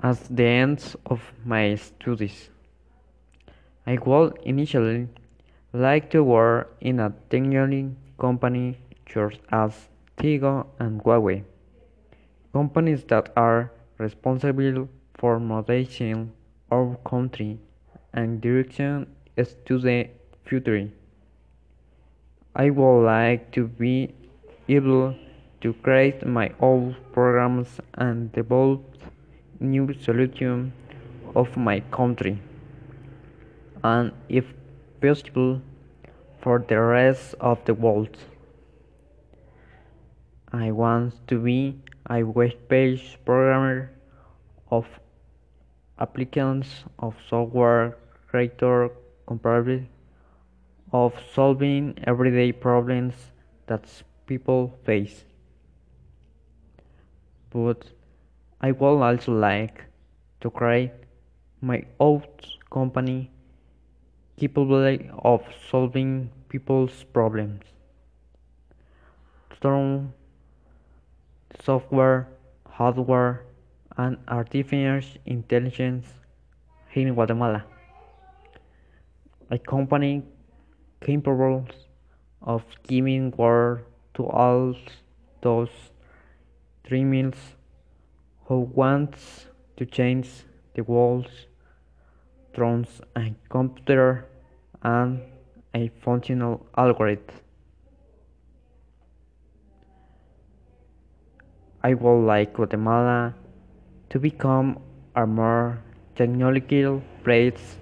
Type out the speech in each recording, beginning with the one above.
At the end of my studies, I would initially like to work in a technology company such as Tigo and Huawei, companies that are responsible for modernizing our country and direction us to the future. I would like to be able to create my own programs and develop new solution of my country and if possible for the rest of the world. I want to be a web page programmer of applications of software creator capable of solving everyday problems that people face. But I would also like to create my own company capable of solving people's problems through software, hardware, and artificial intelligence in Guatemala. A company capable of giving work to all those dreamers who wants to change the world through a computer and a functional algorithm. I would like Guatemala to become a more technological place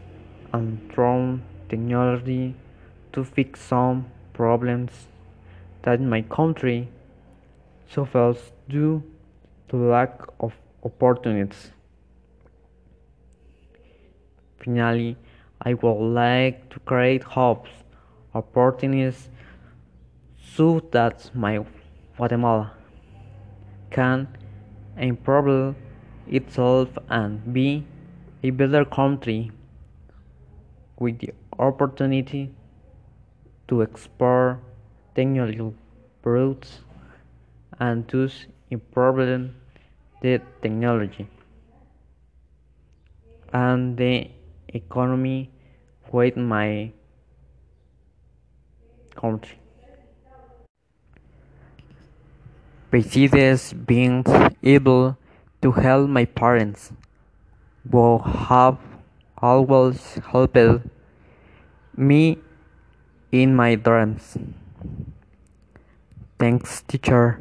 and through technology to fix some problems that my country suffers due to lack of opportunities. Finally, I would like to create hopes, opportunities so that my Guatemala can improve itself and be a better country with the opportunity to explore technological products and thus improve the technology and the economy with my country. Besides being able to help my parents who have always helped me in my dreams. Thanks teacher.